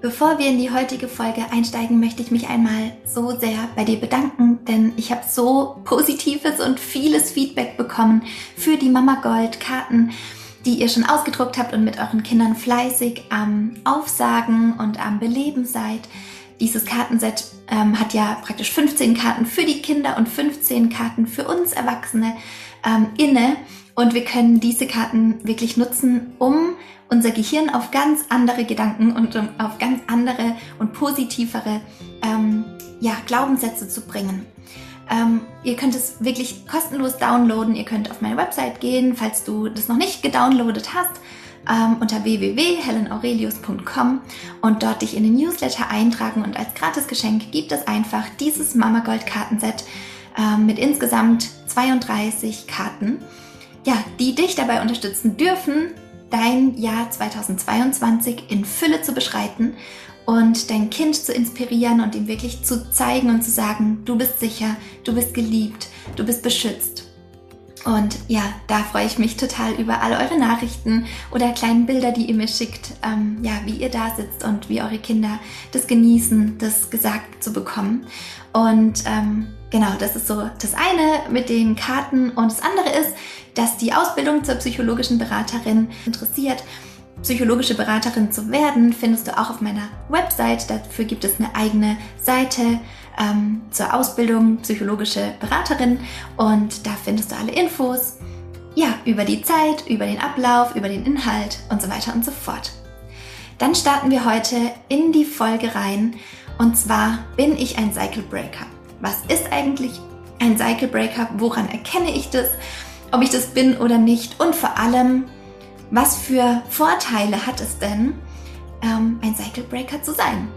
Bevor wir in die heutige Folge einsteigen, möchte ich mich einmal so sehr bei dir bedanken, denn ich habe so positives und vieles Feedback bekommen für die Mama Gold Karten, die ihr schon ausgedruckt habt und mit euren Kindern fleißig am Aufsagen und am Beleben seid. Dieses Kartenset ähm, hat ja praktisch 15 Karten für die Kinder und 15 Karten für uns Erwachsene ähm, inne. Und wir können diese Karten wirklich nutzen, um unser Gehirn auf ganz andere Gedanken und um auf ganz andere und positivere ähm, ja, Glaubenssätze zu bringen. Ähm, ihr könnt es wirklich kostenlos downloaden. Ihr könnt auf meine Website gehen, falls du das noch nicht gedownloadet hast, ähm, unter www.helenaurelius.com und dort dich in den Newsletter eintragen. Und als Gratisgeschenk gibt es einfach dieses Mama Gold Kartenset ähm, mit insgesamt 32 Karten, ja, die dich dabei unterstützen dürfen, dein Jahr 2022 in Fülle zu beschreiten und dein Kind zu inspirieren und ihm wirklich zu zeigen und zu sagen, du bist sicher, du bist geliebt, du bist beschützt. Und ja, da freue ich mich total über all eure Nachrichten oder kleinen Bilder, die ihr mir schickt, ähm, ja, wie ihr da sitzt und wie eure Kinder das genießen, das gesagt zu bekommen. Und ähm, genau, das ist so das eine mit den Karten. Und das andere ist, dass die Ausbildung zur psychologischen Beraterin interessiert. Psychologische Beraterin zu werden, findest du auch auf meiner Website. Dafür gibt es eine eigene Seite ähm, zur Ausbildung psychologische Beraterin und da findest du alle Infos. Ja, über die Zeit, über den Ablauf, über den Inhalt und so weiter und so fort. Dann starten wir heute in die Folge rein und zwar bin ich ein Cycle Breaker. Was ist eigentlich ein Cycle Breaker? Woran erkenne ich das? ob ich das bin oder nicht und vor allem, was für Vorteile hat es denn, ähm, ein Cycle Breaker zu sein?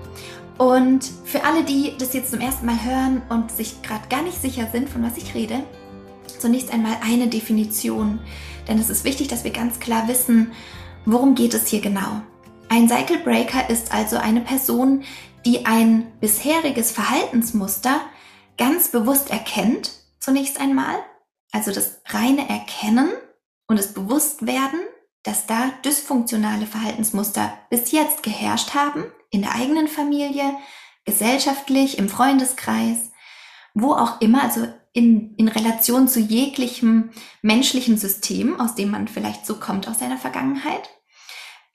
Und für alle, die das jetzt zum ersten Mal hören und sich gerade gar nicht sicher sind, von was ich rede, zunächst einmal eine Definition. Denn es ist wichtig, dass wir ganz klar wissen, worum geht es hier genau. Ein Cycle Breaker ist also eine Person, die ein bisheriges Verhaltensmuster ganz bewusst erkennt, zunächst einmal, also das reine Erkennen und das Bewusstwerden, dass da dysfunktionale Verhaltensmuster bis jetzt geherrscht haben, in der eigenen Familie, gesellschaftlich, im Freundeskreis, wo auch immer, also in, in Relation zu jeglichem menschlichen System, aus dem man vielleicht so kommt aus seiner Vergangenheit.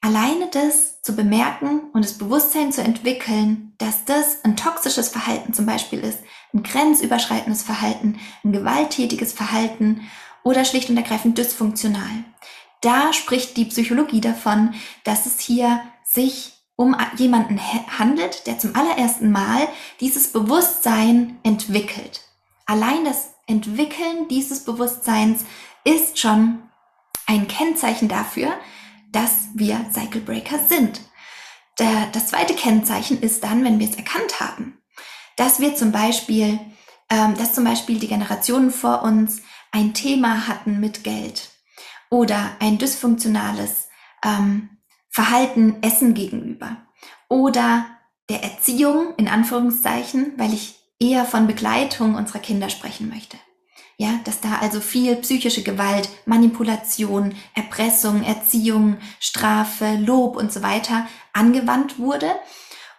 Alleine das zu bemerken und das Bewusstsein zu entwickeln, dass das ein toxisches Verhalten zum Beispiel ist, ein grenzüberschreitendes Verhalten, ein gewalttätiges Verhalten oder schlicht und ergreifend dysfunktional. Da spricht die Psychologie davon, dass es hier sich um jemanden handelt, der zum allerersten Mal dieses Bewusstsein entwickelt. Allein das Entwickeln dieses Bewusstseins ist schon ein Kennzeichen dafür, dass wir Cycle Breaker sind. das zweite Kennzeichen ist dann, wenn wir es erkannt haben dass wir zum Beispiel, ähm, dass zum Beispiel die Generationen vor uns ein Thema hatten mit Geld oder ein dysfunktionales ähm, Verhalten Essen gegenüber oder der Erziehung in Anführungszeichen, weil ich eher von Begleitung unserer Kinder sprechen möchte. Ja, dass da also viel psychische Gewalt, Manipulation, Erpressung, Erziehung, Strafe, Lob und so weiter angewandt wurde.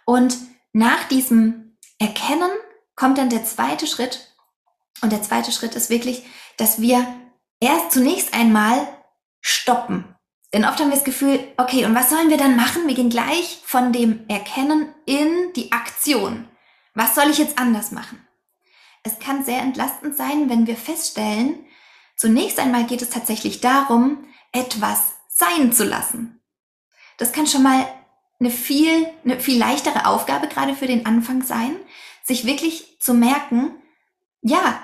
Und nach diesem Erkennen kommt dann der zweite Schritt. Und der zweite Schritt ist wirklich, dass wir erst zunächst einmal stoppen. Denn oft haben wir das Gefühl, okay, und was sollen wir dann machen? Wir gehen gleich von dem Erkennen in die Aktion. Was soll ich jetzt anders machen? Es kann sehr entlastend sein, wenn wir feststellen, zunächst einmal geht es tatsächlich darum, etwas sein zu lassen. Das kann schon mal eine viel, eine viel leichtere Aufgabe gerade für den Anfang sein, sich wirklich zu merken, ja,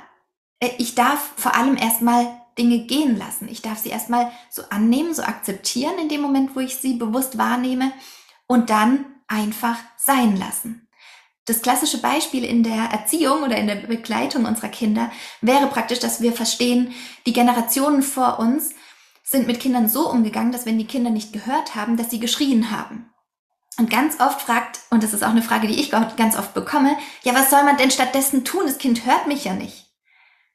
äh, ich darf vor allem erstmal Dinge gehen lassen. Ich darf sie erstmal so annehmen, so akzeptieren in dem Moment, wo ich sie bewusst wahrnehme und dann einfach sein lassen. Das klassische Beispiel in der Erziehung oder in der Begleitung unserer Kinder wäre praktisch, dass wir verstehen, die Generationen vor uns sind mit Kindern so umgegangen, dass wenn die Kinder nicht gehört haben, dass sie geschrien haben. Und ganz oft fragt, und das ist auch eine Frage, die ich ganz oft bekomme, ja, was soll man denn stattdessen tun? Das Kind hört mich ja nicht.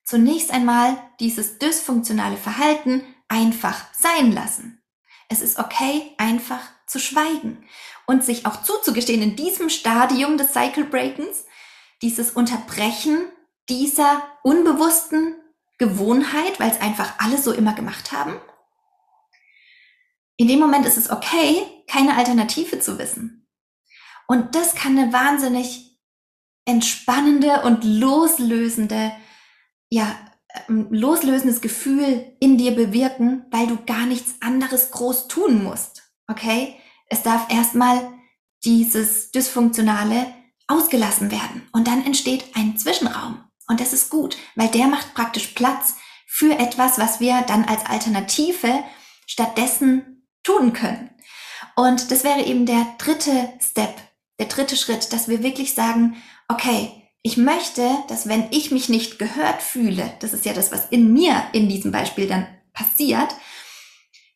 Zunächst einmal dieses dysfunktionale Verhalten einfach sein lassen. Es ist okay, einfach zu schweigen und sich auch zuzugestehen in diesem Stadium des Cycle Breakens, dieses Unterbrechen dieser unbewussten Gewohnheit, weil es einfach alle so immer gemacht haben. In dem Moment ist es okay, keine Alternative zu wissen. Und das kann eine wahnsinnig entspannende und loslösende, ja, ähm, loslösendes Gefühl in dir bewirken, weil du gar nichts anderes groß tun musst. Okay? Es darf erstmal dieses Dysfunktionale ausgelassen werden. Und dann entsteht ein Zwischenraum. Und das ist gut, weil der macht praktisch Platz für etwas, was wir dann als Alternative stattdessen tun können. Und das wäre eben der dritte Step, der dritte Schritt, dass wir wirklich sagen, okay, ich möchte, dass wenn ich mich nicht gehört fühle, das ist ja das, was in mir in diesem Beispiel dann passiert,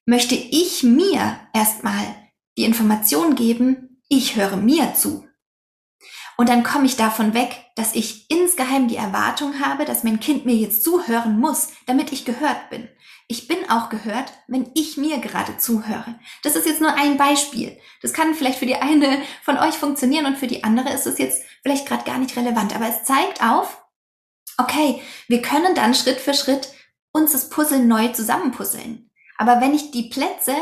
möchte ich mir erstmal die Information geben, ich höre mir zu. Und dann komme ich davon weg, dass ich insgeheim die Erwartung habe, dass mein Kind mir jetzt zuhören muss, damit ich gehört bin. Ich bin auch gehört, wenn ich mir gerade zuhöre. Das ist jetzt nur ein Beispiel. Das kann vielleicht für die eine von euch funktionieren und für die andere ist es jetzt vielleicht gerade gar nicht relevant. Aber es zeigt auf, okay, wir können dann Schritt für Schritt uns das Puzzle neu zusammenpuzzeln. Aber wenn ich die Plätze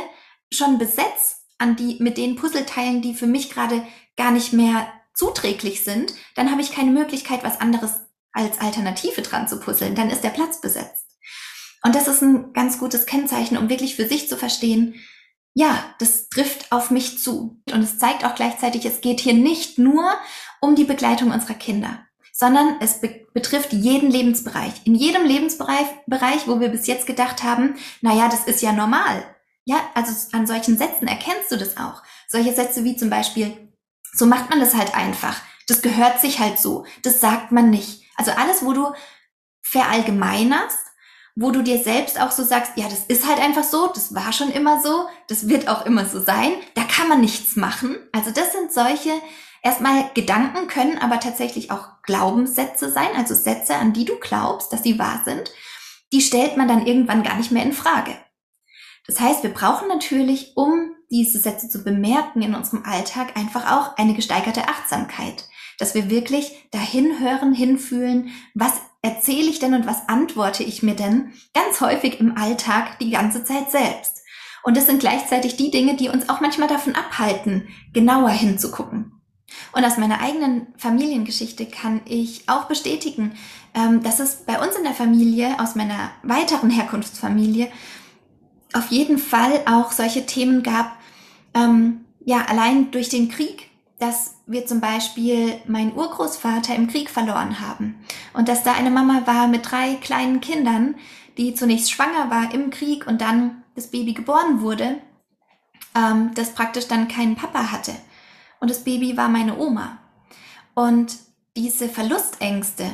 schon besetze an die, mit den Puzzleteilen, die für mich gerade gar nicht mehr zuträglich sind, dann habe ich keine Möglichkeit, was anderes als Alternative dran zu puzzeln. Dann ist der Platz besetzt. Und das ist ein ganz gutes Kennzeichen, um wirklich für sich zu verstehen, ja, das trifft auf mich zu. Und es zeigt auch gleichzeitig, es geht hier nicht nur um die Begleitung unserer Kinder, sondern es be betrifft jeden Lebensbereich. In jedem Lebensbereich, Bereich, wo wir bis jetzt gedacht haben, na ja, das ist ja normal. Ja, also an solchen Sätzen erkennst du das auch. Solche Sätze wie zum Beispiel, so macht man das halt einfach. Das gehört sich halt so. Das sagt man nicht. Also alles, wo du verallgemeinerst, wo du dir selbst auch so sagst, ja, das ist halt einfach so, das war schon immer so, das wird auch immer so sein, da kann man nichts machen. Also das sind solche, erstmal Gedanken können aber tatsächlich auch Glaubenssätze sein, also Sätze, an die du glaubst, dass sie wahr sind. Die stellt man dann irgendwann gar nicht mehr in Frage. Das heißt, wir brauchen natürlich, um diese Sätze zu bemerken in unserem Alltag, einfach auch eine gesteigerte Achtsamkeit. Dass wir wirklich dahin hören, hinfühlen, was erzähle ich denn und was antworte ich mir denn ganz häufig im Alltag die ganze Zeit selbst. Und das sind gleichzeitig die Dinge, die uns auch manchmal davon abhalten, genauer hinzugucken. Und aus meiner eigenen Familiengeschichte kann ich auch bestätigen, ähm, dass es bei uns in der Familie, aus meiner weiteren Herkunftsfamilie, auf jeden Fall auch solche Themen gab, ähm, ja, allein durch den Krieg, dass wir zum Beispiel meinen Urgroßvater im Krieg verloren haben und dass da eine Mama war mit drei kleinen Kindern, die zunächst schwanger war im Krieg und dann das Baby geboren wurde, ähm, das praktisch dann keinen Papa hatte. Und das Baby war meine Oma. Und diese Verlustängste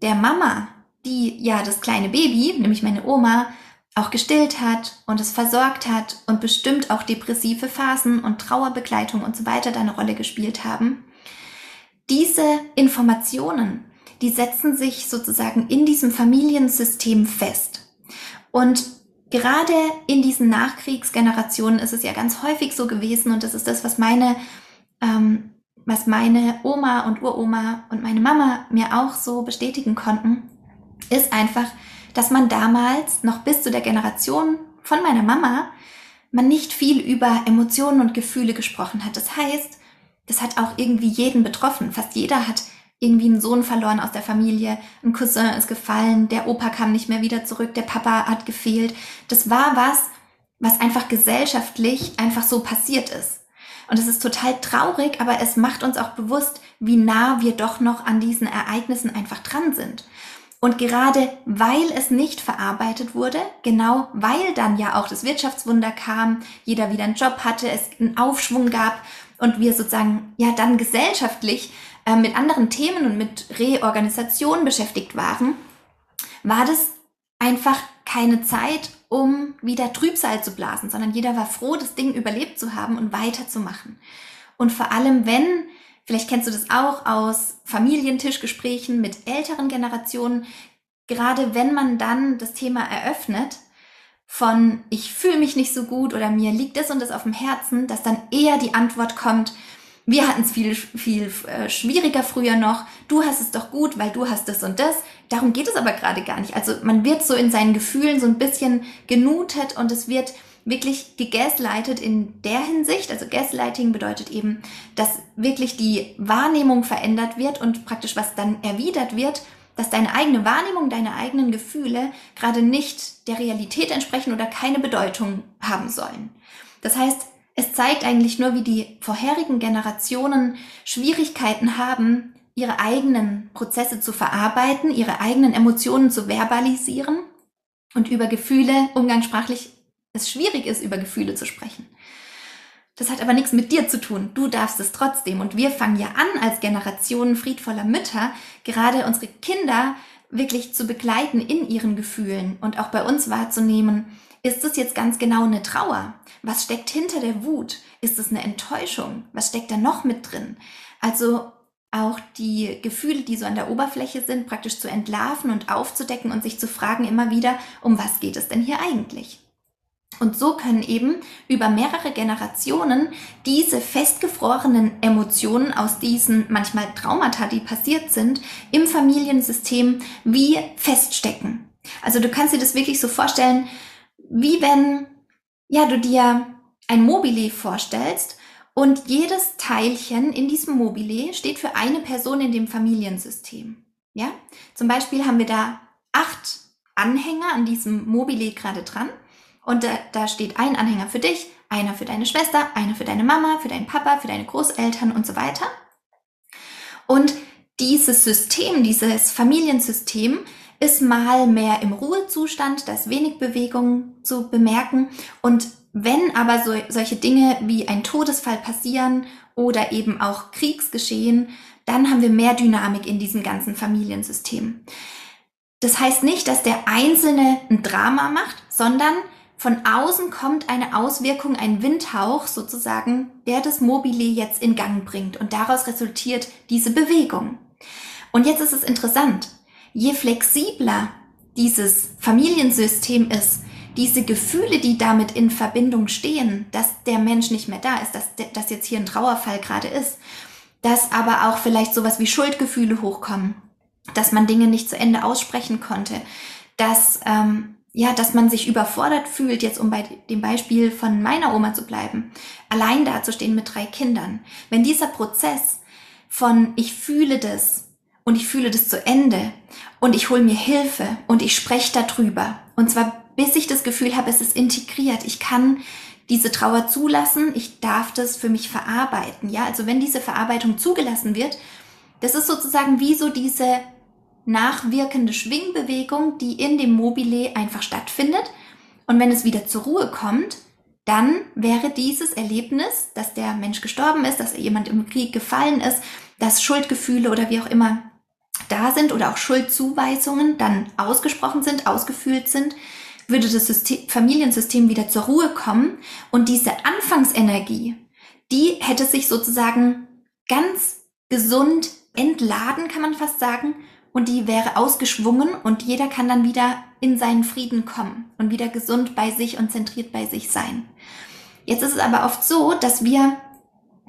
der Mama, die ja das kleine Baby, nämlich meine Oma, auch gestillt hat und es versorgt hat und bestimmt auch depressive Phasen und Trauerbegleitung und so weiter da eine Rolle gespielt haben. Diese Informationen, die setzen sich sozusagen in diesem Familiensystem fest. Und gerade in diesen Nachkriegsgenerationen ist es ja ganz häufig so gewesen und das ist das, was meine, ähm, was meine Oma und Uroma und meine Mama mir auch so bestätigen konnten, ist einfach, dass man damals noch bis zu der Generation von meiner Mama man nicht viel über Emotionen und Gefühle gesprochen hat. Das heißt, das hat auch irgendwie jeden betroffen. Fast jeder hat irgendwie einen Sohn verloren aus der Familie, ein Cousin ist gefallen, der Opa kam nicht mehr wieder zurück, der Papa hat gefehlt. Das war was, was einfach gesellschaftlich einfach so passiert ist. Und es ist total traurig, aber es macht uns auch bewusst, wie nah wir doch noch an diesen Ereignissen einfach dran sind. Und gerade weil es nicht verarbeitet wurde, genau weil dann ja auch das Wirtschaftswunder kam, jeder wieder einen Job hatte, es einen Aufschwung gab und wir sozusagen ja dann gesellschaftlich äh, mit anderen Themen und mit Reorganisation beschäftigt waren, war das einfach keine Zeit, um wieder Trübsal zu blasen, sondern jeder war froh, das Ding überlebt zu haben und weiterzumachen. Und vor allem, wenn Vielleicht kennst du das auch aus Familientischgesprächen mit älteren Generationen. Gerade wenn man dann das Thema eröffnet von ich fühle mich nicht so gut oder mir liegt das und das auf dem Herzen, dass dann eher die Antwort kommt, wir hatten es viel, viel äh, schwieriger früher noch. Du hast es doch gut, weil du hast das und das. Darum geht es aber gerade gar nicht. Also man wird so in seinen Gefühlen so ein bisschen genutet und es wird wirklich gegaslightet in der Hinsicht. Also Gaslighting bedeutet eben, dass wirklich die Wahrnehmung verändert wird und praktisch was dann erwidert wird, dass deine eigene Wahrnehmung, deine eigenen Gefühle gerade nicht der Realität entsprechen oder keine Bedeutung haben sollen. Das heißt, es zeigt eigentlich nur, wie die vorherigen Generationen Schwierigkeiten haben, ihre eigenen Prozesse zu verarbeiten, ihre eigenen Emotionen zu verbalisieren und über Gefühle umgangssprachlich es schwierig ist, über Gefühle zu sprechen. Das hat aber nichts mit dir zu tun. Du darfst es trotzdem. Und wir fangen ja an, als Generation friedvoller Mütter, gerade unsere Kinder wirklich zu begleiten in ihren Gefühlen und auch bei uns wahrzunehmen, ist es jetzt ganz genau eine Trauer? Was steckt hinter der Wut? Ist es eine Enttäuschung? Was steckt da noch mit drin? Also auch die Gefühle, die so an der Oberfläche sind, praktisch zu entlarven und aufzudecken und sich zu fragen immer wieder, um was geht es denn hier eigentlich? Und so können eben über mehrere Generationen diese festgefrorenen Emotionen aus diesen manchmal Traumata, die passiert sind, im Familiensystem wie feststecken. Also du kannst dir das wirklich so vorstellen, wie wenn, ja, du dir ein Mobile vorstellst und jedes Teilchen in diesem Mobile steht für eine Person in dem Familiensystem. Ja, zum Beispiel haben wir da acht Anhänger an diesem Mobile gerade dran und da, da steht ein Anhänger für dich, einer für deine Schwester, einer für deine Mama, für deinen Papa, für deine Großeltern und so weiter. Und dieses System, dieses Familiensystem ist mal mehr im Ruhezustand, da ist wenig Bewegung zu bemerken. Und wenn aber so, solche Dinge wie ein Todesfall passieren oder eben auch Kriegsgeschehen, dann haben wir mehr Dynamik in diesem ganzen Familiensystem. Das heißt nicht, dass der Einzelne ein Drama macht, sondern von außen kommt eine Auswirkung, ein Windhauch sozusagen, der das Mobile jetzt in Gang bringt und daraus resultiert diese Bewegung. Und jetzt ist es interessant je flexibler dieses Familiensystem ist, diese Gefühle, die damit in Verbindung stehen, dass der Mensch nicht mehr da ist, dass, dass jetzt hier ein Trauerfall gerade ist, dass aber auch vielleicht sowas wie Schuldgefühle hochkommen, dass man Dinge nicht zu Ende aussprechen konnte, dass ähm, ja, dass man sich überfordert fühlt, jetzt um bei dem Beispiel von meiner Oma zu bleiben, allein dazustehen mit drei Kindern. Wenn dieser Prozess von ich fühle das, und ich fühle das zu Ende und ich hole mir Hilfe und ich spreche darüber. Und zwar bis ich das Gefühl habe, es ist integriert. Ich kann diese Trauer zulassen, ich darf das für mich verarbeiten. Ja, also wenn diese Verarbeitung zugelassen wird, das ist sozusagen wie so diese nachwirkende Schwingbewegung, die in dem Mobile einfach stattfindet. Und wenn es wieder zur Ruhe kommt, dann wäre dieses Erlebnis, dass der Mensch gestorben ist, dass jemand im Krieg gefallen ist, dass Schuldgefühle oder wie auch immer da sind oder auch Schuldzuweisungen dann ausgesprochen sind, ausgefühlt sind, würde das System, Familiensystem wieder zur Ruhe kommen und diese Anfangsenergie, die hätte sich sozusagen ganz gesund entladen, kann man fast sagen, und die wäre ausgeschwungen und jeder kann dann wieder in seinen Frieden kommen und wieder gesund bei sich und zentriert bei sich sein. Jetzt ist es aber oft so, dass wir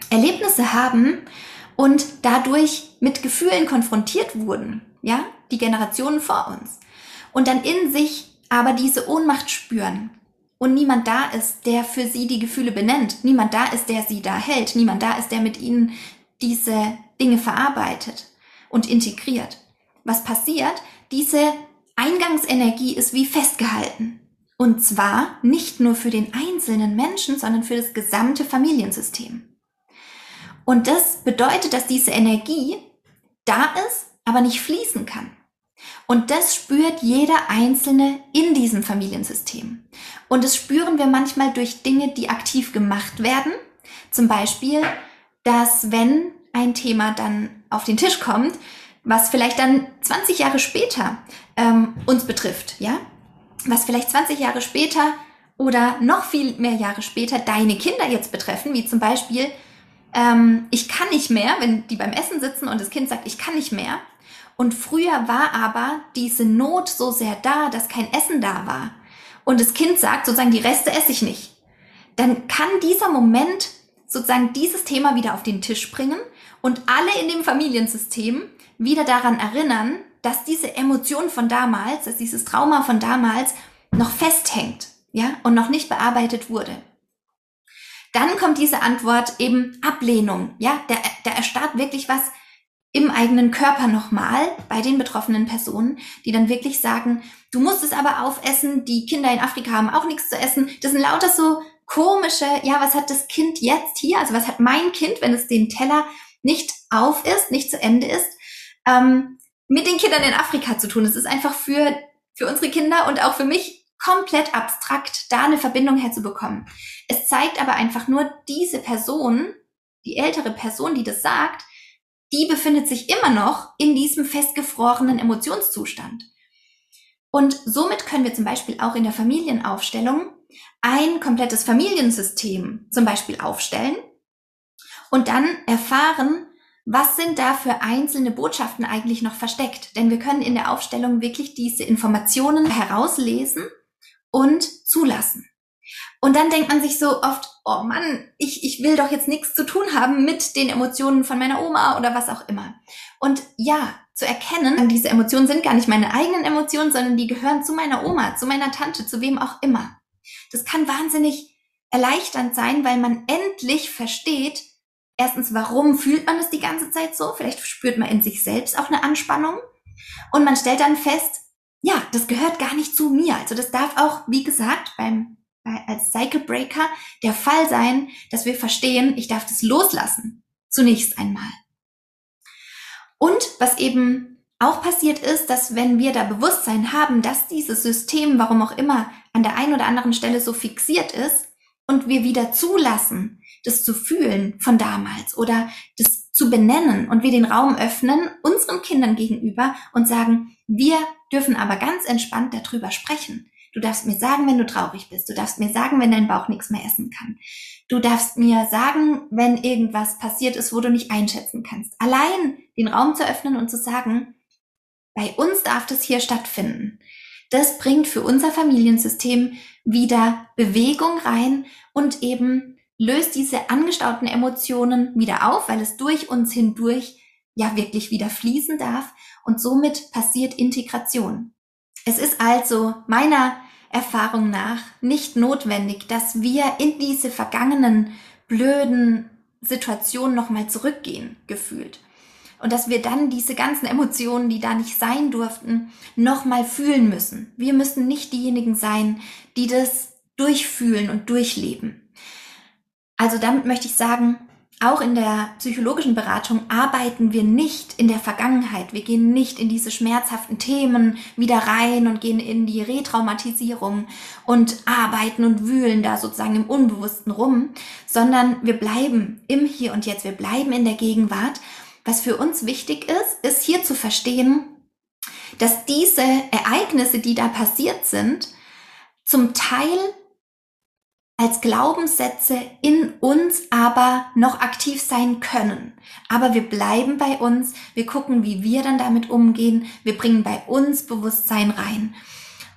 Erlebnisse haben, und dadurch mit Gefühlen konfrontiert wurden, ja, die Generationen vor uns. Und dann in sich aber diese Ohnmacht spüren und niemand da ist, der für sie die Gefühle benennt, niemand da ist, der sie da hält, niemand da ist, der mit ihnen diese Dinge verarbeitet und integriert. Was passiert? Diese Eingangsenergie ist wie festgehalten. Und zwar nicht nur für den einzelnen Menschen, sondern für das gesamte Familiensystem. Und das bedeutet, dass diese Energie da ist, aber nicht fließen kann. Und das spürt jeder Einzelne in diesem Familiensystem. Und das spüren wir manchmal durch Dinge, die aktiv gemacht werden. Zum Beispiel, dass wenn ein Thema dann auf den Tisch kommt, was vielleicht dann 20 Jahre später ähm, uns betrifft, ja, was vielleicht 20 Jahre später oder noch viel mehr Jahre später deine Kinder jetzt betreffen, wie zum Beispiel ähm, ich kann nicht mehr, wenn die beim Essen sitzen und das Kind sagt, ich kann nicht mehr. Und früher war aber diese Not so sehr da, dass kein Essen da war. und das Kind sagt sozusagen, die Reste esse ich nicht, dann kann dieser Moment sozusagen dieses Thema wieder auf den Tisch bringen und alle in dem Familiensystem wieder daran erinnern, dass diese Emotion von damals, dass dieses Trauma von damals noch festhängt, ja, und noch nicht bearbeitet wurde. Dann kommt diese Antwort eben Ablehnung, ja, da, da erstarrt wirklich was im eigenen Körper nochmal bei den betroffenen Personen, die dann wirklich sagen, du musst es aber aufessen, die Kinder in Afrika haben auch nichts zu essen. Das sind lauter so komische, ja, was hat das Kind jetzt hier, also was hat mein Kind, wenn es den Teller nicht auf ist, nicht zu Ende ist, ähm, mit den Kindern in Afrika zu tun. Es ist einfach für, für unsere Kinder und auch für mich komplett abstrakt, da eine Verbindung herzubekommen. Es zeigt aber einfach nur diese Person, die ältere Person, die das sagt, die befindet sich immer noch in diesem festgefrorenen Emotionszustand. Und somit können wir zum Beispiel auch in der Familienaufstellung ein komplettes Familiensystem zum Beispiel aufstellen und dann erfahren, was sind da für einzelne Botschaften eigentlich noch versteckt. Denn wir können in der Aufstellung wirklich diese Informationen herauslesen und zulassen. Und dann denkt man sich so oft, oh Mann, ich, ich will doch jetzt nichts zu tun haben mit den Emotionen von meiner Oma oder was auch immer. Und ja, zu erkennen, diese Emotionen sind gar nicht meine eigenen Emotionen, sondern die gehören zu meiner Oma, zu meiner Tante, zu wem auch immer. Das kann wahnsinnig erleichternd sein, weil man endlich versteht, erstens, warum fühlt man es die ganze Zeit so? Vielleicht spürt man in sich selbst auch eine Anspannung. Und man stellt dann fest, ja, das gehört gar nicht zu mir. Also das darf auch, wie gesagt, beim als Cycle Breaker der Fall sein, dass wir verstehen, ich darf das loslassen. Zunächst einmal. Und was eben auch passiert ist, dass wenn wir da Bewusstsein haben, dass dieses System, warum auch immer, an der einen oder anderen Stelle so fixiert ist und wir wieder zulassen, das zu fühlen von damals oder das zu benennen und wir den Raum öffnen unseren Kindern gegenüber und sagen, wir dürfen aber ganz entspannt darüber sprechen. Du darfst mir sagen, wenn du traurig bist. Du darfst mir sagen, wenn dein Bauch nichts mehr essen kann. Du darfst mir sagen, wenn irgendwas passiert ist, wo du nicht einschätzen kannst. Allein den Raum zu öffnen und zu sagen, bei uns darf das hier stattfinden. Das bringt für unser Familiensystem wieder Bewegung rein und eben löst diese angestauten Emotionen wieder auf, weil es durch uns hindurch ja wirklich wieder fließen darf und somit passiert Integration. Es ist also meiner Erfahrung nach nicht notwendig, dass wir in diese vergangenen blöden Situationen nochmal zurückgehen, gefühlt. Und dass wir dann diese ganzen Emotionen, die da nicht sein durften, nochmal fühlen müssen. Wir müssen nicht diejenigen sein, die das durchfühlen und durchleben. Also damit möchte ich sagen, auch in der psychologischen Beratung arbeiten wir nicht in der Vergangenheit. Wir gehen nicht in diese schmerzhaften Themen wieder rein und gehen in die Retraumatisierung und arbeiten und wühlen da sozusagen im Unbewussten rum, sondern wir bleiben im Hier und Jetzt. Wir bleiben in der Gegenwart. Was für uns wichtig ist, ist hier zu verstehen, dass diese Ereignisse, die da passiert sind, zum Teil als Glaubenssätze in uns aber noch aktiv sein können. Aber wir bleiben bei uns, wir gucken, wie wir dann damit umgehen, wir bringen bei uns Bewusstsein rein.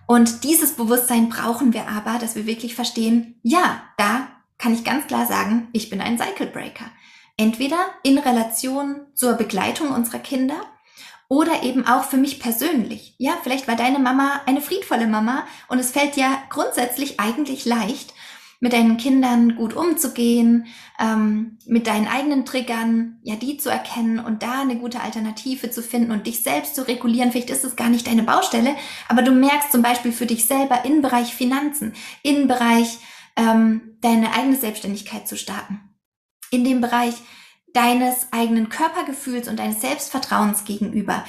Und dieses Bewusstsein brauchen wir aber, dass wir wirklich verstehen, ja, da kann ich ganz klar sagen, ich bin ein Cycle Breaker. Entweder in Relation zur Begleitung unserer Kinder oder eben auch für mich persönlich. Ja, vielleicht war deine Mama eine friedvolle Mama und es fällt ja grundsätzlich eigentlich leicht, mit deinen Kindern gut umzugehen, ähm, mit deinen eigenen Triggern, ja, die zu erkennen und da eine gute Alternative zu finden und dich selbst zu regulieren. Vielleicht ist es gar nicht deine Baustelle, aber du merkst zum Beispiel für dich selber im Bereich Finanzen, im Bereich ähm, deine eigene Selbstständigkeit zu starten, in dem Bereich deines eigenen Körpergefühls und deines Selbstvertrauens gegenüber,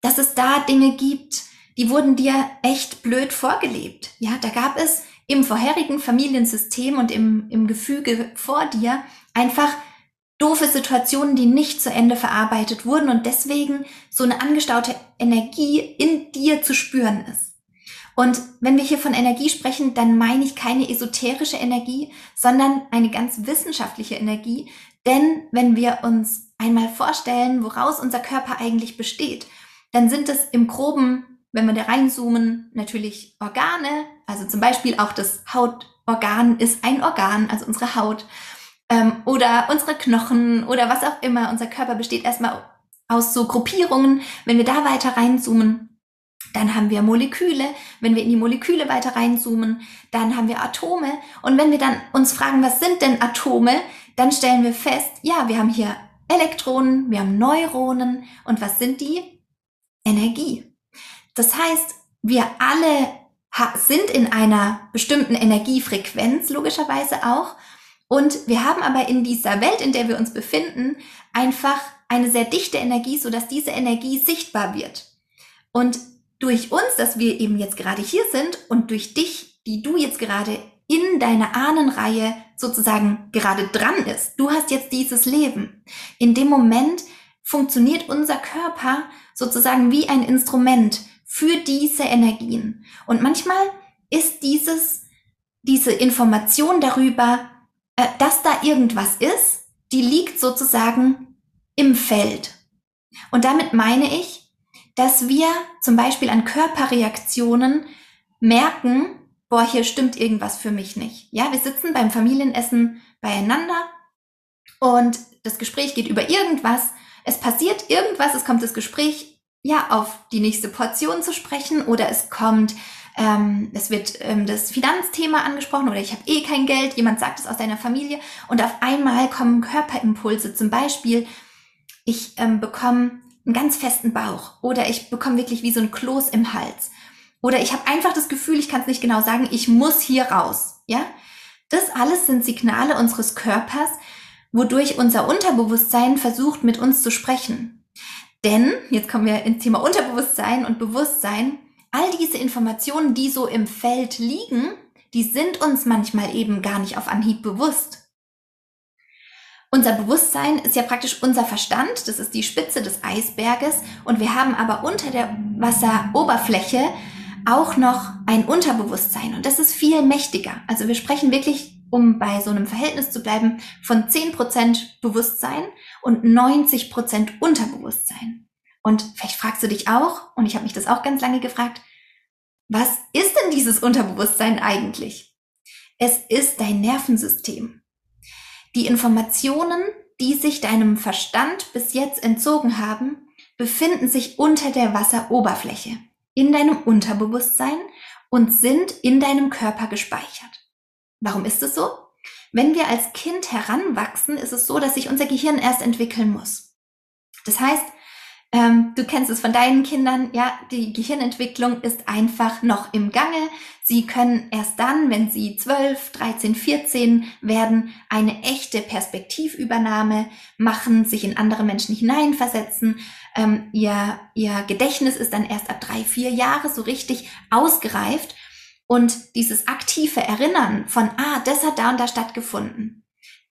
dass es da Dinge gibt, die wurden dir echt blöd vorgelebt. Ja, da gab es im vorherigen Familiensystem und im, im Gefüge vor dir einfach doofe Situationen, die nicht zu Ende verarbeitet wurden und deswegen so eine angestaute Energie in dir zu spüren ist. Und wenn wir hier von Energie sprechen, dann meine ich keine esoterische Energie, sondern eine ganz wissenschaftliche Energie. Denn wenn wir uns einmal vorstellen, woraus unser Körper eigentlich besteht, dann sind es im groben wenn wir da reinzoomen, natürlich Organe, also zum Beispiel auch das Hautorgan ist ein Organ, also unsere Haut ähm, oder unsere Knochen oder was auch immer. Unser Körper besteht erstmal aus so Gruppierungen. Wenn wir da weiter reinzoomen, dann haben wir Moleküle. Wenn wir in die Moleküle weiter reinzoomen, dann haben wir Atome. Und wenn wir dann uns fragen, was sind denn Atome, dann stellen wir fest, ja, wir haben hier Elektronen, wir haben Neuronen. Und was sind die? Energie. Das heißt, wir alle sind in einer bestimmten Energiefrequenz, logischerweise auch. Und wir haben aber in dieser Welt, in der wir uns befinden, einfach eine sehr dichte Energie, so dass diese Energie sichtbar wird. Und durch uns, dass wir eben jetzt gerade hier sind und durch dich, die du jetzt gerade in deiner Ahnenreihe sozusagen gerade dran ist. Du hast jetzt dieses Leben. In dem Moment funktioniert unser Körper sozusagen wie ein Instrument für diese Energien. Und manchmal ist dieses, diese Information darüber, äh, dass da irgendwas ist, die liegt sozusagen im Feld. Und damit meine ich, dass wir zum Beispiel an Körperreaktionen merken, boah, hier stimmt irgendwas für mich nicht. Ja, wir sitzen beim Familienessen beieinander und das Gespräch geht über irgendwas. Es passiert irgendwas, es kommt das Gespräch ja auf die nächste Portion zu sprechen oder es kommt, ähm, es wird ähm, das Finanzthema angesprochen oder ich habe eh kein Geld, jemand sagt es aus deiner Familie und auf einmal kommen Körperimpulse, zum Beispiel ich ähm, bekomme einen ganz festen Bauch oder ich bekomme wirklich wie so ein Kloß im Hals oder ich habe einfach das Gefühl, ich kann es nicht genau sagen, ich muss hier raus, ja? Das alles sind Signale unseres Körpers, wodurch unser Unterbewusstsein versucht, mit uns zu sprechen. Denn, jetzt kommen wir ins Thema Unterbewusstsein und Bewusstsein, all diese Informationen, die so im Feld liegen, die sind uns manchmal eben gar nicht auf Anhieb bewusst. Unser Bewusstsein ist ja praktisch unser Verstand, das ist die Spitze des Eisberges und wir haben aber unter der Wasseroberfläche auch noch ein Unterbewusstsein und das ist viel mächtiger. Also wir sprechen wirklich, um bei so einem Verhältnis zu bleiben, von 10% Bewusstsein und 90% Unterbewusstsein. Und vielleicht fragst du dich auch, und ich habe mich das auch ganz lange gefragt, was ist denn dieses Unterbewusstsein eigentlich? Es ist dein Nervensystem. Die Informationen, die sich deinem Verstand bis jetzt entzogen haben, befinden sich unter der Wasseroberfläche in deinem Unterbewusstsein und sind in deinem Körper gespeichert. Warum ist es so? Wenn wir als Kind heranwachsen, ist es so, dass sich unser Gehirn erst entwickeln muss. Das heißt, ähm, du kennst es von deinen Kindern, ja, die Gehirnentwicklung ist einfach noch im Gange. Sie können erst dann, wenn sie 12, 13, 14 werden, eine echte Perspektivübernahme machen, sich in andere Menschen hineinversetzen. Ähm, ihr, ihr Gedächtnis ist dann erst ab drei, vier Jahre so richtig ausgereift. Und dieses aktive Erinnern von, ah, das hat da und da stattgefunden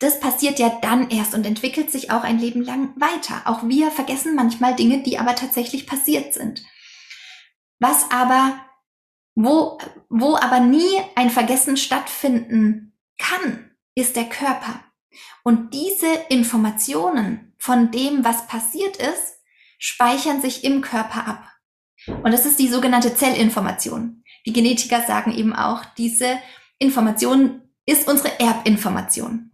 das passiert ja dann erst und entwickelt sich auch ein Leben lang weiter. Auch wir vergessen manchmal Dinge, die aber tatsächlich passiert sind. Was aber, wo, wo aber nie ein Vergessen stattfinden kann, ist der Körper. Und diese Informationen von dem, was passiert ist, speichern sich im Körper ab. Und das ist die sogenannte Zellinformation. Die Genetiker sagen eben auch, diese Information ist unsere Erbinformation.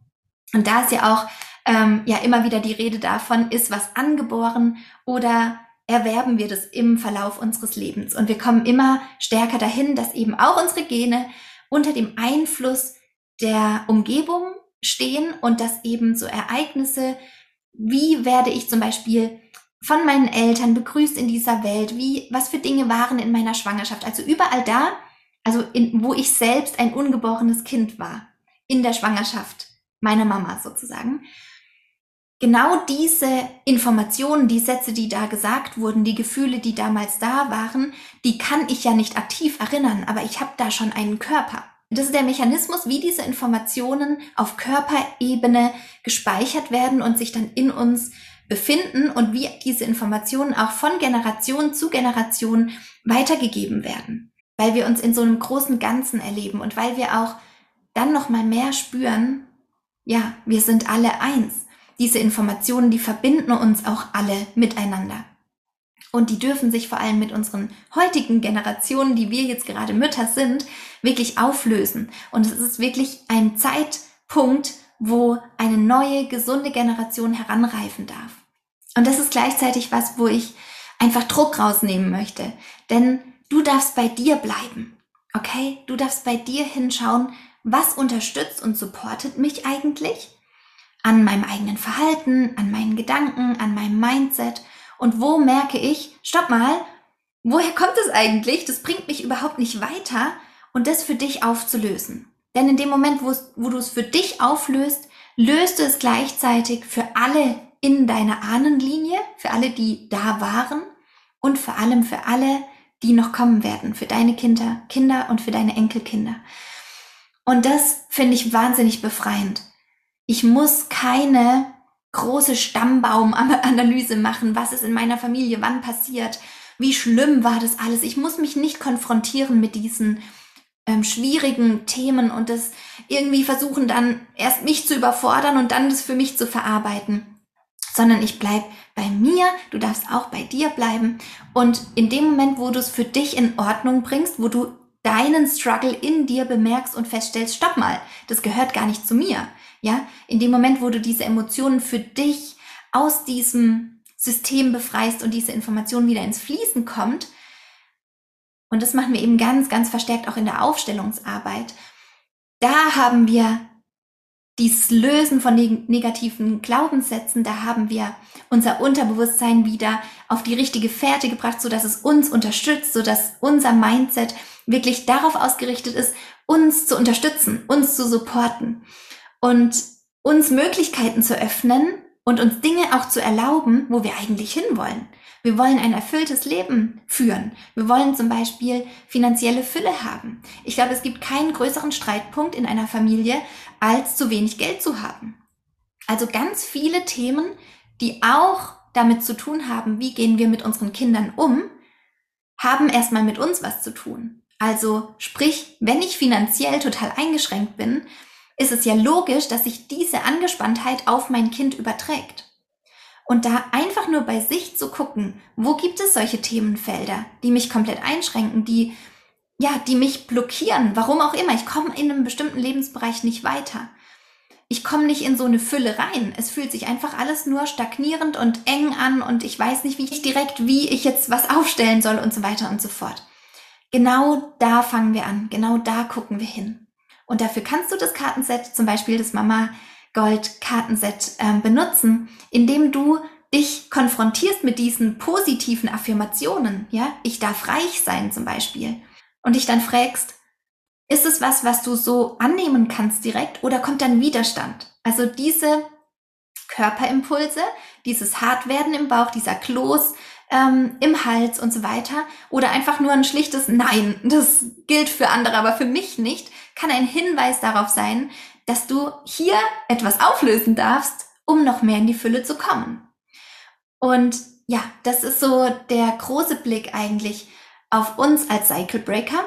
Und da ist ja auch ähm, ja immer wieder die Rede davon, ist was angeboren oder erwerben wir das im Verlauf unseres Lebens. Und wir kommen immer stärker dahin, dass eben auch unsere Gene unter dem Einfluss der Umgebung stehen und dass eben so Ereignisse, wie werde ich zum Beispiel von meinen Eltern begrüßt in dieser Welt, wie, was für Dinge waren in meiner Schwangerschaft, also überall da, also in, wo ich selbst ein ungeborenes Kind war, in der Schwangerschaft, meiner Mama sozusagen. Genau diese Informationen, die Sätze, die da gesagt wurden, die Gefühle, die damals da waren, die kann ich ja nicht aktiv erinnern, aber ich habe da schon einen Körper. Das ist der Mechanismus, wie diese Informationen auf Körperebene gespeichert werden und sich dann in uns befinden und wie diese Informationen auch von Generation zu Generation weitergegeben werden, weil wir uns in so einem großen Ganzen erleben und weil wir auch dann noch mal mehr spüren, ja, wir sind alle eins. Diese Informationen, die verbinden uns auch alle miteinander. Und die dürfen sich vor allem mit unseren heutigen Generationen, die wir jetzt gerade Mütter sind, wirklich auflösen. Und es ist wirklich ein Zeitpunkt, wo eine neue, gesunde Generation heranreifen darf. Und das ist gleichzeitig was, wo ich einfach Druck rausnehmen möchte. Denn du darfst bei dir bleiben. Okay? Du darfst bei dir hinschauen, was unterstützt und supportet mich eigentlich an meinem eigenen Verhalten, an meinen Gedanken, an meinem Mindset und wo merke ich, stopp mal, woher kommt es eigentlich? Das bringt mich überhaupt nicht weiter und das für dich aufzulösen. Denn in dem Moment, wo du es für dich auflöst, löst es gleichzeitig für alle in deiner Ahnenlinie, für alle, die da waren und vor allem für alle, die noch kommen werden, für deine Kinder, Kinder und für deine Enkelkinder. Und das finde ich wahnsinnig befreiend. Ich muss keine große Stammbaumanalyse machen, was ist in meiner Familie, wann passiert, wie schlimm war das alles. Ich muss mich nicht konfrontieren mit diesen ähm, schwierigen Themen und das irgendwie versuchen dann erst mich zu überfordern und dann das für mich zu verarbeiten, sondern ich bleib bei mir, du darfst auch bei dir bleiben und in dem Moment, wo du es für dich in Ordnung bringst, wo du deinen Struggle in dir bemerkst und feststellst, stopp mal, das gehört gar nicht zu mir. Ja, in dem Moment, wo du diese Emotionen für dich aus diesem System befreist und diese Information wieder ins Fließen kommt, und das machen wir eben ganz, ganz verstärkt auch in der Aufstellungsarbeit, da haben wir dieses Lösen von negativen Glaubenssätzen, da haben wir unser Unterbewusstsein wieder auf die richtige Fährte gebracht, so dass es uns unterstützt, so dass unser Mindset wirklich darauf ausgerichtet ist, uns zu unterstützen, uns zu supporten und uns Möglichkeiten zu öffnen und uns Dinge auch zu erlauben, wo wir eigentlich hinwollen. Wir wollen ein erfülltes Leben führen. Wir wollen zum Beispiel finanzielle Fülle haben. Ich glaube, es gibt keinen größeren Streitpunkt in einer Familie, als zu wenig Geld zu haben. Also ganz viele Themen, die auch damit zu tun haben, wie gehen wir mit unseren Kindern um, haben erstmal mit uns was zu tun. Also sprich, wenn ich finanziell total eingeschränkt bin, ist es ja logisch, dass sich diese Angespanntheit auf mein Kind überträgt. Und da einfach nur bei sich zu gucken, wo gibt es solche Themenfelder, die mich komplett einschränken, die, ja, die mich blockieren, warum auch immer. Ich komme in einem bestimmten Lebensbereich nicht weiter. Ich komme nicht in so eine Fülle rein. Es fühlt sich einfach alles nur stagnierend und eng an und ich weiß nicht, wie ich direkt, wie ich jetzt was aufstellen soll und so weiter und so fort. Genau da fangen wir an. Genau da gucken wir hin. Und dafür kannst du das Kartenset, zum Beispiel das Mama Gold Kartenset, äh, benutzen, indem du dich konfrontierst mit diesen positiven Affirmationen. Ja, ich darf reich sein zum Beispiel. Und dich dann fragst, ist es was, was du so annehmen kannst direkt oder kommt dann Widerstand? Also diese Körperimpulse, dieses Hartwerden im Bauch, dieser Kloß ähm, im Hals und so weiter oder einfach nur ein schlichtes Nein, das gilt für andere, aber für mich nicht, kann ein Hinweis darauf sein, dass du hier etwas auflösen darfst, um noch mehr in die Fülle zu kommen. Und ja, das ist so der große Blick eigentlich auf uns als Cycle Breaker.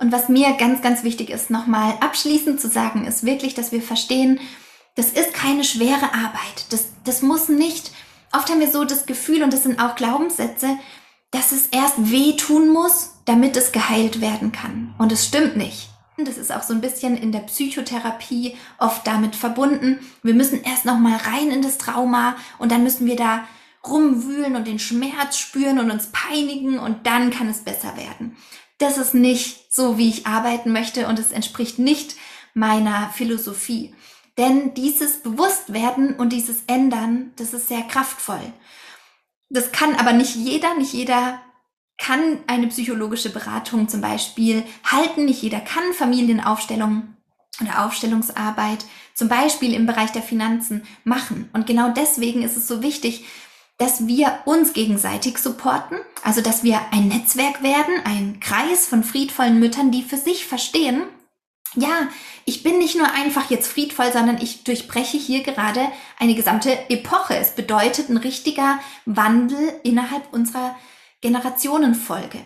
Und was mir ganz, ganz wichtig ist, nochmal abschließend zu sagen, ist wirklich, dass wir verstehen, das ist keine schwere Arbeit. Das, das muss nicht, oft haben wir so das Gefühl, und das sind auch Glaubenssätze, dass es erst weh tun muss, damit es geheilt werden kann. Und es stimmt nicht. Das ist auch so ein bisschen in der Psychotherapie oft damit verbunden. Wir müssen erst noch mal rein in das Trauma und dann müssen wir da rumwühlen und den Schmerz spüren und uns peinigen und dann kann es besser werden. Das ist nicht so, wie ich arbeiten möchte und es entspricht nicht meiner Philosophie. Denn dieses Bewusstwerden und dieses Ändern, das ist sehr kraftvoll. Das kann aber nicht jeder, nicht jeder kann eine psychologische Beratung zum Beispiel halten. Nicht jeder kann Familienaufstellung oder Aufstellungsarbeit zum Beispiel im Bereich der Finanzen machen. Und genau deswegen ist es so wichtig, dass wir uns gegenseitig supporten, also dass wir ein Netzwerk werden, ein Kreis von friedvollen Müttern, die für sich verstehen, ja, ich bin nicht nur einfach jetzt friedvoll, sondern ich durchbreche hier gerade eine gesamte Epoche. Es bedeutet ein richtiger Wandel innerhalb unserer Generationenfolge.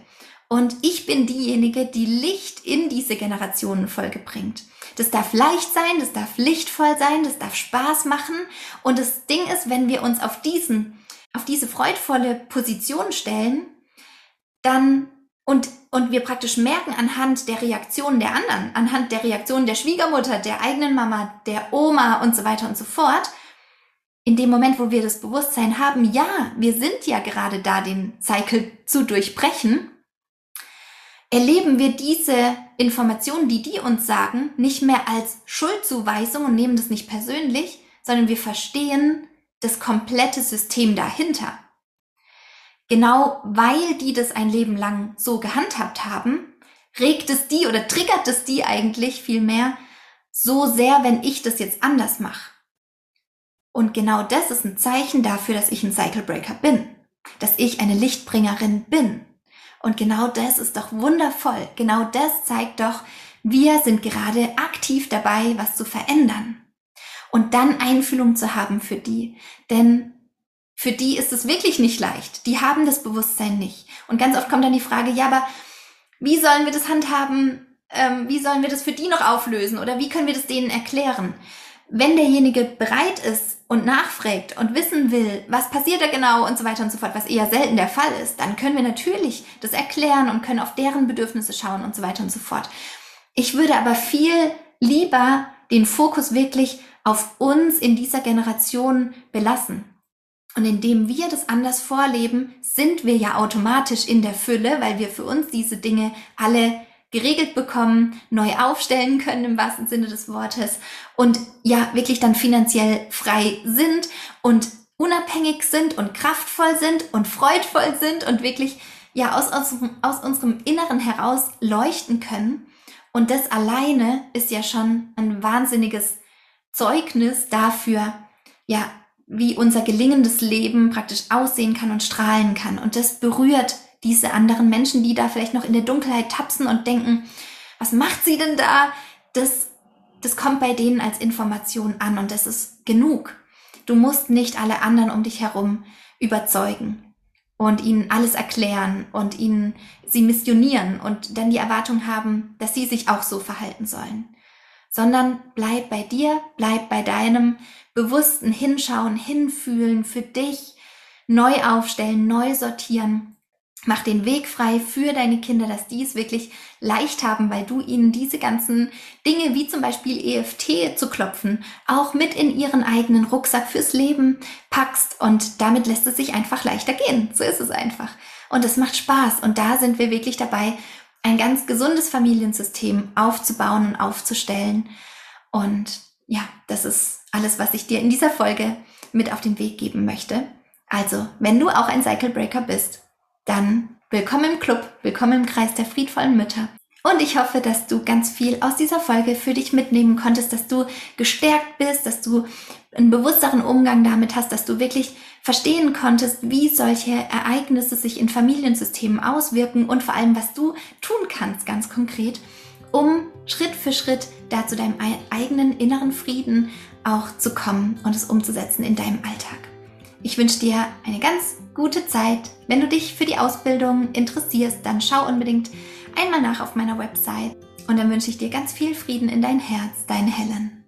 Und ich bin diejenige, die Licht in diese Generationenfolge bringt. Das darf leicht sein, das darf lichtvoll sein, das darf Spaß machen. Und das Ding ist, wenn wir uns auf diesen auf diese freudvolle Position stellen, dann und, und wir praktisch merken anhand der Reaktionen der anderen, anhand der Reaktionen der Schwiegermutter, der eigenen Mama, der Oma und so weiter und so fort, in dem Moment, wo wir das Bewusstsein haben, ja, wir sind ja gerade da, den Cycle zu durchbrechen, erleben wir diese Informationen, die die uns sagen, nicht mehr als Schuldzuweisung und nehmen das nicht persönlich, sondern wir verstehen das komplette System dahinter. Genau weil die das ein Leben lang so gehandhabt haben, regt es die oder triggert es die eigentlich viel mehr so sehr, wenn ich das jetzt anders mache. Und genau das ist ein Zeichen dafür, dass ich ein Cycle Breaker bin, dass ich eine Lichtbringerin bin. Und genau das ist doch wundervoll. Genau das zeigt doch, wir sind gerade aktiv dabei, was zu verändern. Und dann Einfühlung zu haben für die. Denn für die ist es wirklich nicht leicht. Die haben das Bewusstsein nicht. Und ganz oft kommt dann die Frage, ja, aber wie sollen wir das handhaben? Ähm, wie sollen wir das für die noch auflösen? Oder wie können wir das denen erklären? Wenn derjenige bereit ist und nachfragt und wissen will, was passiert da genau und so weiter und so fort, was eher selten der Fall ist, dann können wir natürlich das erklären und können auf deren Bedürfnisse schauen und so weiter und so fort. Ich würde aber viel lieber den Fokus wirklich auf uns in dieser Generation belassen. Und indem wir das anders vorleben, sind wir ja automatisch in der Fülle, weil wir für uns diese Dinge alle geregelt bekommen, neu aufstellen können im wahrsten Sinne des Wortes und ja, wirklich dann finanziell frei sind und unabhängig sind und kraftvoll sind und freudvoll sind und wirklich ja aus, aus, aus unserem Inneren heraus leuchten können. Und das alleine ist ja schon ein wahnsinniges Zeugnis dafür, ja, wie unser gelingendes Leben praktisch aussehen kann und strahlen kann. Und das berührt diese anderen Menschen, die da vielleicht noch in der Dunkelheit tapsen und denken, was macht sie denn da? Das, das kommt bei denen als Information an und das ist genug. Du musst nicht alle anderen um dich herum überzeugen und ihnen alles erklären und ihnen sie missionieren und dann die Erwartung haben, dass sie sich auch so verhalten sollen. Sondern bleib bei dir, bleib bei deinem bewussten Hinschauen, Hinfühlen für dich, neu aufstellen, neu sortieren Mach den Weg frei für deine Kinder, dass die es wirklich leicht haben, weil du ihnen diese ganzen Dinge wie zum Beispiel EFT zu klopfen auch mit in ihren eigenen Rucksack fürs Leben packst und damit lässt es sich einfach leichter gehen. So ist es einfach. Und es macht Spaß und da sind wir wirklich dabei, ein ganz gesundes Familiensystem aufzubauen und aufzustellen. Und ja, das ist alles, was ich dir in dieser Folge mit auf den Weg geben möchte. Also, wenn du auch ein Cycle Breaker bist, dann willkommen im Club, willkommen im Kreis der friedvollen Mütter. Und ich hoffe, dass du ganz viel aus dieser Folge für dich mitnehmen konntest, dass du gestärkt bist, dass du einen bewussteren Umgang damit hast, dass du wirklich verstehen konntest, wie solche Ereignisse sich in Familiensystemen auswirken und vor allem, was du tun kannst, ganz konkret, um Schritt für Schritt da zu deinem eigenen inneren Frieden auch zu kommen und es umzusetzen in deinem Alltag. Ich wünsche dir eine ganz gute Zeit. Wenn du dich für die Ausbildung interessierst, dann schau unbedingt einmal nach auf meiner Website. Und dann wünsche ich dir ganz viel Frieden in dein Herz, deine Helen.